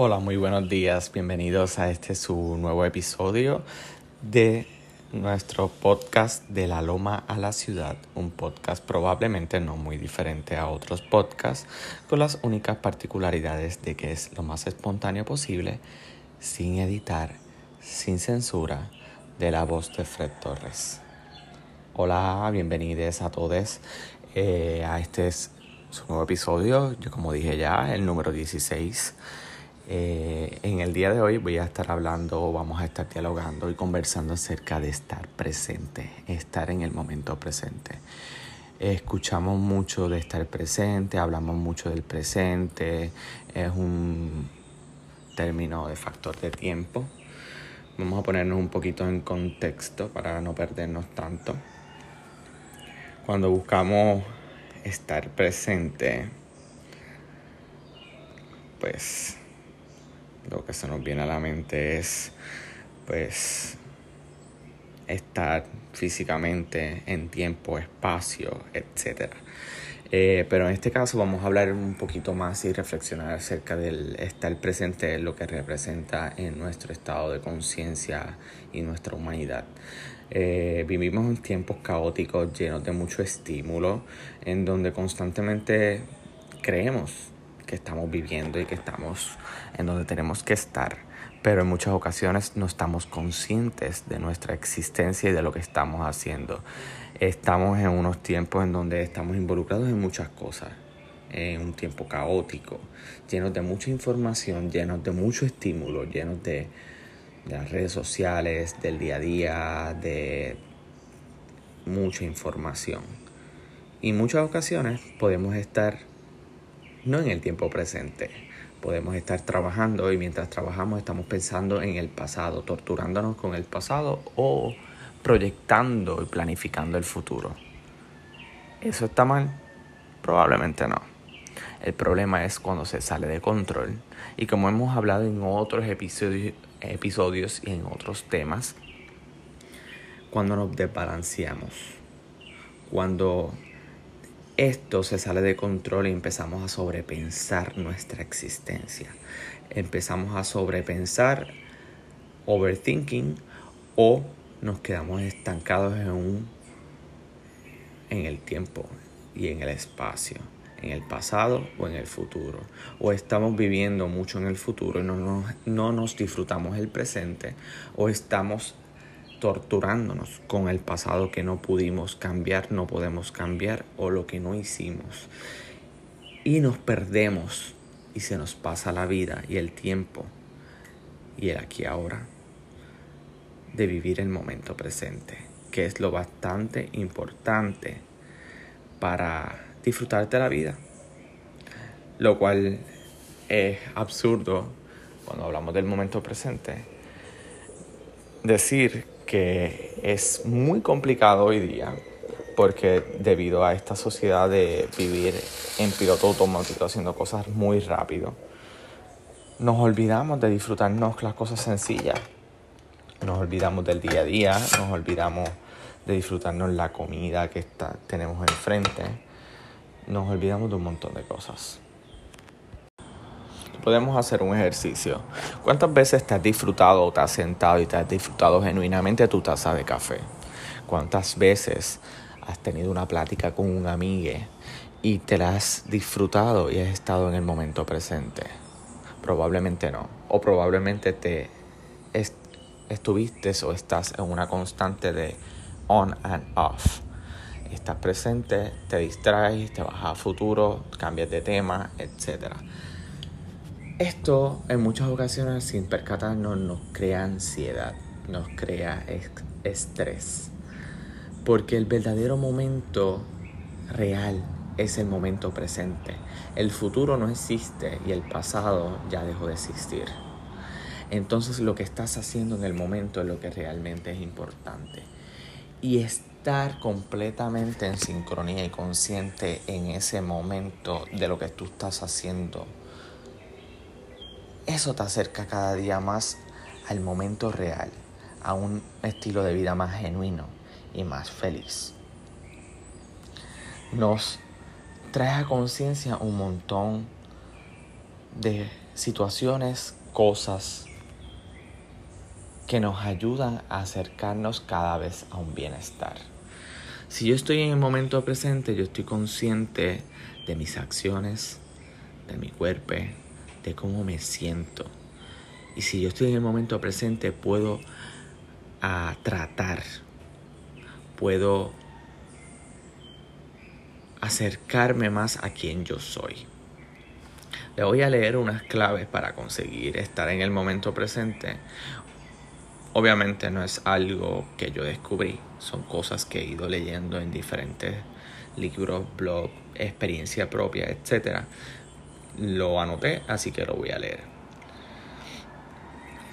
Hola, muy buenos días. Bienvenidos a este su nuevo episodio de nuestro podcast de la Loma a la Ciudad. Un podcast probablemente no muy diferente a otros podcasts, con las únicas particularidades de que es lo más espontáneo posible, sin editar, sin censura, de la voz de Fred Torres. Hola, bienvenidos a todos eh, a este su nuevo episodio. Yo como dije ya, el número 16. Eh, en el día de hoy voy a estar hablando, vamos a estar dialogando y conversando acerca de estar presente, estar en el momento presente. Escuchamos mucho de estar presente, hablamos mucho del presente, es un término de factor de tiempo. Vamos a ponernos un poquito en contexto para no perdernos tanto. Cuando buscamos estar presente, pues lo que se nos viene a la mente es pues estar físicamente en tiempo, espacio, etc. Eh, pero en este caso vamos a hablar un poquito más y reflexionar acerca del estar presente, lo que representa en nuestro estado de conciencia y nuestra humanidad. Eh, vivimos en tiempos caóticos llenos de mucho estímulo, en donde constantemente creemos que estamos viviendo y que estamos en donde tenemos que estar, pero en muchas ocasiones no estamos conscientes de nuestra existencia y de lo que estamos haciendo. Estamos en unos tiempos en donde estamos involucrados en muchas cosas, en un tiempo caótico, llenos de mucha información, llenos de mucho estímulo, llenos de, de las redes sociales, del día a día, de mucha información. Y muchas ocasiones podemos estar no en el tiempo presente. Podemos estar trabajando y mientras trabajamos estamos pensando en el pasado, torturándonos con el pasado o proyectando y planificando el futuro. ¿Eso está mal? Probablemente no. El problema es cuando se sale de control y como hemos hablado en otros episodios, episodios y en otros temas, cuando nos desbalanceamos, cuando esto se sale de control y empezamos a sobrepensar nuestra existencia. Empezamos a sobrepensar, overthinking, o nos quedamos estancados en un en el tiempo y en el espacio, en el pasado o en el futuro. O estamos viviendo mucho en el futuro y no nos, no nos disfrutamos el presente, o estamos torturándonos con el pasado que no pudimos cambiar, no podemos cambiar o lo que no hicimos. Y nos perdemos y se nos pasa la vida y el tiempo y el aquí ahora de vivir el momento presente, que es lo bastante importante para disfrutar de la vida. Lo cual es absurdo cuando hablamos del momento presente. Decir que es muy complicado hoy día porque debido a esta sociedad de vivir en piloto automático haciendo cosas muy rápido, nos olvidamos de disfrutarnos las cosas sencillas. Nos olvidamos del día a día, nos olvidamos de disfrutarnos la comida que está, tenemos enfrente, nos olvidamos de un montón de cosas podemos hacer un ejercicio. ¿Cuántas veces te has disfrutado o te has sentado y te has disfrutado genuinamente tu taza de café? ¿Cuántas veces has tenido una plática con un amigo y te la has disfrutado y has estado en el momento presente? Probablemente no. O probablemente te estuviste o estás en una constante de on and off. Estás presente, te distraes, te vas a futuro, cambias de tema, etcétera. Esto en muchas ocasiones sin percatarnos nos crea ansiedad, nos crea estrés. Porque el verdadero momento real es el momento presente. El futuro no existe y el pasado ya dejó de existir. Entonces lo que estás haciendo en el momento es lo que realmente es importante. Y estar completamente en sincronía y consciente en ese momento de lo que tú estás haciendo eso te acerca cada día más al momento real, a un estilo de vida más genuino y más feliz. Nos trae a conciencia un montón de situaciones, cosas que nos ayudan a acercarnos cada vez a un bienestar. Si yo estoy en el momento presente, yo estoy consciente de mis acciones, de mi cuerpo, cómo me siento. Y si yo estoy en el momento presente, puedo a tratar, puedo acercarme más a quien yo soy. Le voy a leer unas claves para conseguir estar en el momento presente. Obviamente no es algo que yo descubrí, son cosas que he ido leyendo en diferentes libros, blogs, experiencia propia, etc. Lo anoté, así que lo voy a leer.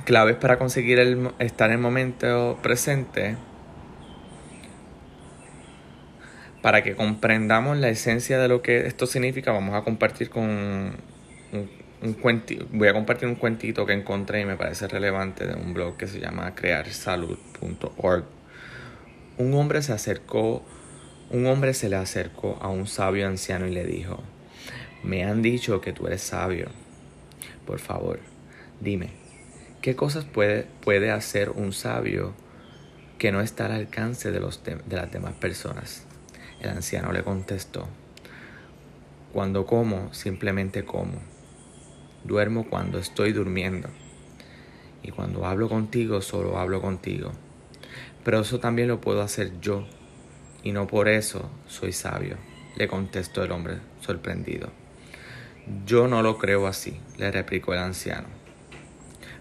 Claves para conseguir estar en el momento presente. Para que comprendamos la esencia de lo que esto significa, vamos a compartir con un, un cuentito, voy a compartir un cuentito que encontré y me parece relevante de un blog que se llama crearsalud.org. Un hombre se acercó, un hombre se le acercó a un sabio anciano y le dijo, me han dicho que tú eres sabio. Por favor, dime, ¿qué cosas puede, puede hacer un sabio que no está al alcance de, los de las demás personas? El anciano le contestó, cuando como, simplemente como Duermo cuando estoy durmiendo. Y cuando hablo contigo, solo hablo contigo. Pero eso también lo puedo hacer yo. Y no por eso soy sabio, le contestó el hombre sorprendido. Yo no lo creo así, le replicó el anciano.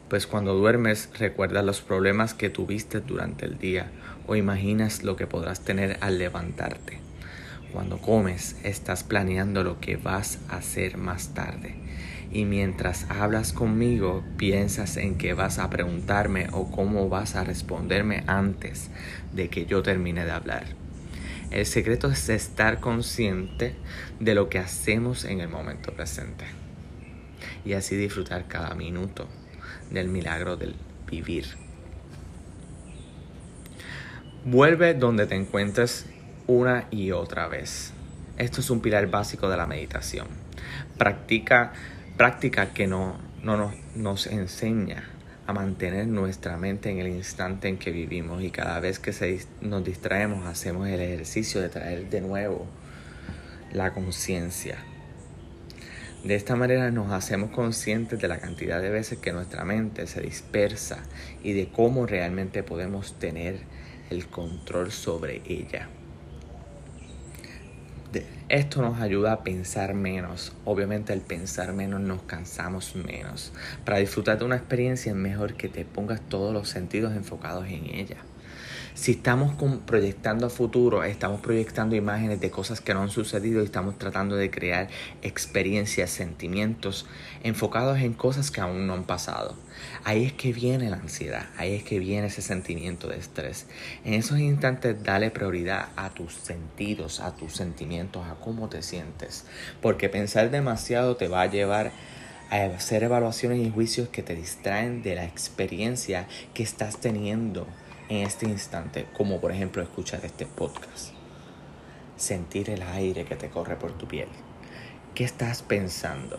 Pues cuando duermes recuerdas los problemas que tuviste durante el día o imaginas lo que podrás tener al levantarte. Cuando comes estás planeando lo que vas a hacer más tarde y mientras hablas conmigo piensas en qué vas a preguntarme o cómo vas a responderme antes de que yo termine de hablar. El secreto es estar consciente de lo que hacemos en el momento presente y así disfrutar cada minuto del milagro del vivir. Vuelve donde te encuentres una y otra vez. Esto es un pilar básico de la meditación. Practica práctica que no, no nos, enseña a mantener nuestra mente en el instante en que vivimos y cada vez que se, nos distraemos hacemos el ejercicio de traer de nuevo la conciencia. De esta manera nos hacemos conscientes de la cantidad de veces que nuestra mente se dispersa y de cómo realmente podemos tener el control sobre ella. Esto nos ayuda a pensar menos. Obviamente al pensar menos nos cansamos menos. Para disfrutar de una experiencia es mejor que te pongas todos los sentidos enfocados en ella. Si estamos proyectando a futuro, estamos proyectando imágenes de cosas que no han sucedido y estamos tratando de crear experiencias, sentimientos enfocados en cosas que aún no han pasado. Ahí es que viene la ansiedad, ahí es que viene ese sentimiento de estrés. En esos instantes dale prioridad a tus sentidos, a tus sentimientos, a cómo te sientes. Porque pensar demasiado te va a llevar a hacer evaluaciones y juicios que te distraen de la experiencia que estás teniendo en este instante, como por ejemplo escuchar este podcast, sentir el aire que te corre por tu piel. ¿Qué estás pensando?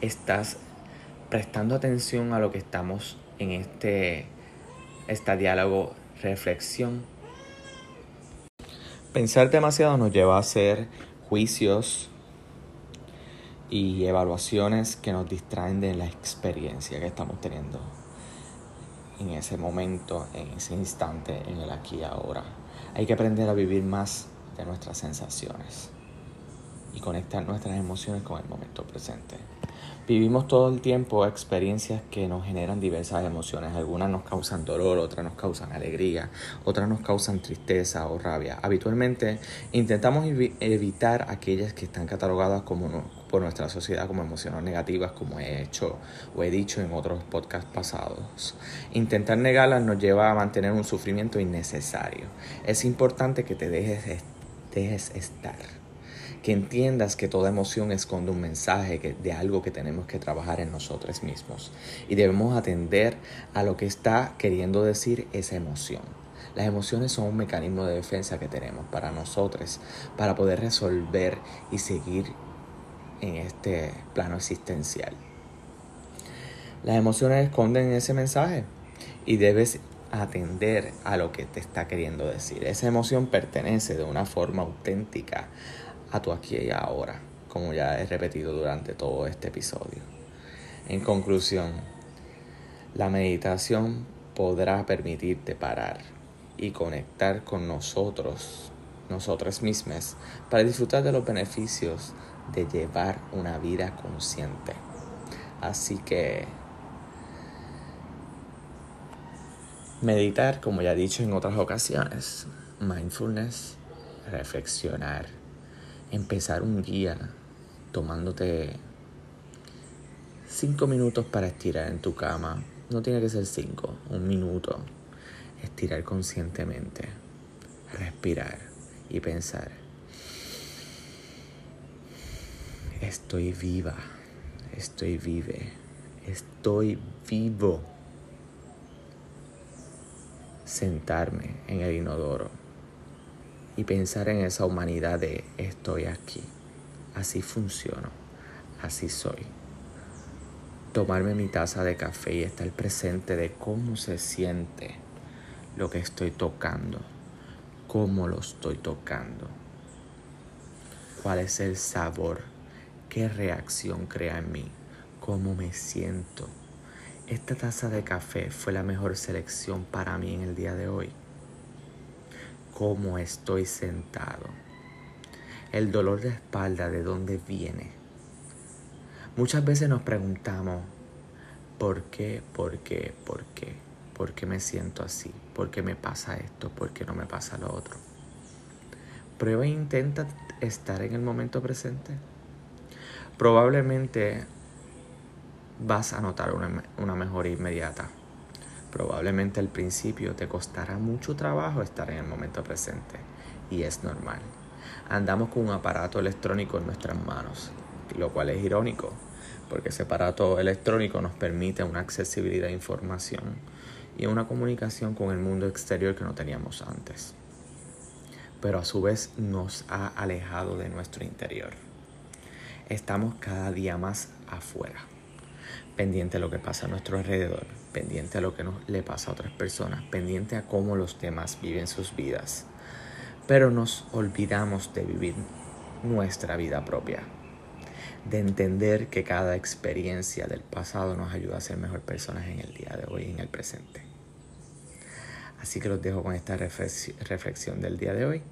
¿Estás prestando atención a lo que estamos en este, este diálogo, reflexión? Pensar demasiado nos lleva a hacer juicios y evaluaciones que nos distraen de la experiencia que estamos teniendo en ese momento, en ese instante, en el aquí y ahora. Hay que aprender a vivir más de nuestras sensaciones y conectar nuestras emociones con el momento presente. Vivimos todo el tiempo experiencias que nos generan diversas emociones. Algunas nos causan dolor, otras nos causan alegría, otras nos causan tristeza o rabia. Habitualmente intentamos evitar aquellas que están catalogadas como nuestra sociedad como emociones negativas, como he hecho o he dicho en otros podcasts pasados. Intentar negarlas nos lleva a mantener un sufrimiento innecesario. Es importante que te dejes, dejes estar que entiendas que toda emoción esconde un mensaje de algo que tenemos que trabajar en nosotros mismos y debemos atender a lo que está queriendo decir esa emoción. Las emociones son un mecanismo de defensa que tenemos para nosotros, para poder resolver y seguir en este plano existencial. Las emociones esconden ese mensaje y debes atender a lo que te está queriendo decir. Esa emoción pertenece de una forma auténtica a tu aquí y ahora, como ya he repetido durante todo este episodio. En conclusión, la meditación podrá permitirte parar y conectar con nosotros, nosotras mismas, para disfrutar de los beneficios de llevar una vida consciente. Así que meditar, como ya he dicho en otras ocasiones, mindfulness, reflexionar, empezar un día tomándote cinco minutos para estirar en tu cama. No tiene que ser cinco, un minuto. Estirar conscientemente, respirar y pensar. Estoy viva, estoy vive, estoy vivo. Sentarme en el inodoro y pensar en esa humanidad de estoy aquí, así funciono, así soy. Tomarme mi taza de café y estar presente de cómo se siente lo que estoy tocando, cómo lo estoy tocando, cuál es el sabor qué reacción crea en mí, cómo me siento. Esta taza de café fue la mejor selección para mí en el día de hoy. Cómo estoy sentado. El dolor de espalda, ¿de dónde viene? Muchas veces nos preguntamos, ¿por qué? ¿Por qué? ¿Por qué? ¿Por qué me siento así? ¿Por qué me pasa esto? ¿Por qué no me pasa lo otro? Prueba e intenta estar en el momento presente probablemente vas a notar una, una mejora inmediata. Probablemente al principio te costará mucho trabajo estar en el momento presente y es normal. Andamos con un aparato electrónico en nuestras manos, lo cual es irónico, porque ese aparato electrónico nos permite una accesibilidad a información y una comunicación con el mundo exterior que no teníamos antes. Pero a su vez nos ha alejado de nuestro interior estamos cada día más afuera, pendiente de lo que pasa a nuestro alrededor, pendiente a lo que nos, le pasa a otras personas, pendiente a cómo los demás viven sus vidas. Pero nos olvidamos de vivir nuestra vida propia, de entender que cada experiencia del pasado nos ayuda a ser mejor personas en el día de hoy, en el presente. Así que los dejo con esta reflexión del día de hoy.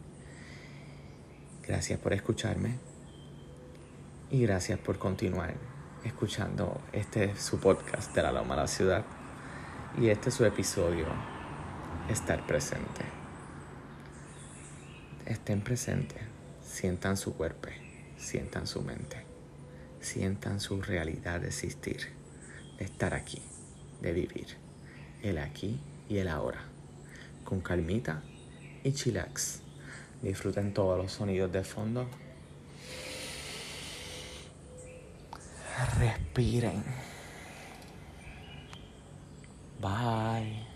Gracias por escucharme. Y gracias por continuar escuchando este su podcast de la Loma a la Ciudad. Y este es su episodio, Estar presente. Estén presentes, sientan su cuerpo, sientan su mente, sientan su realidad de existir, de estar aquí, de vivir, el aquí y el ahora, con calmita y chillax. Disfruten todos los sonidos de fondo Respiren. Bye.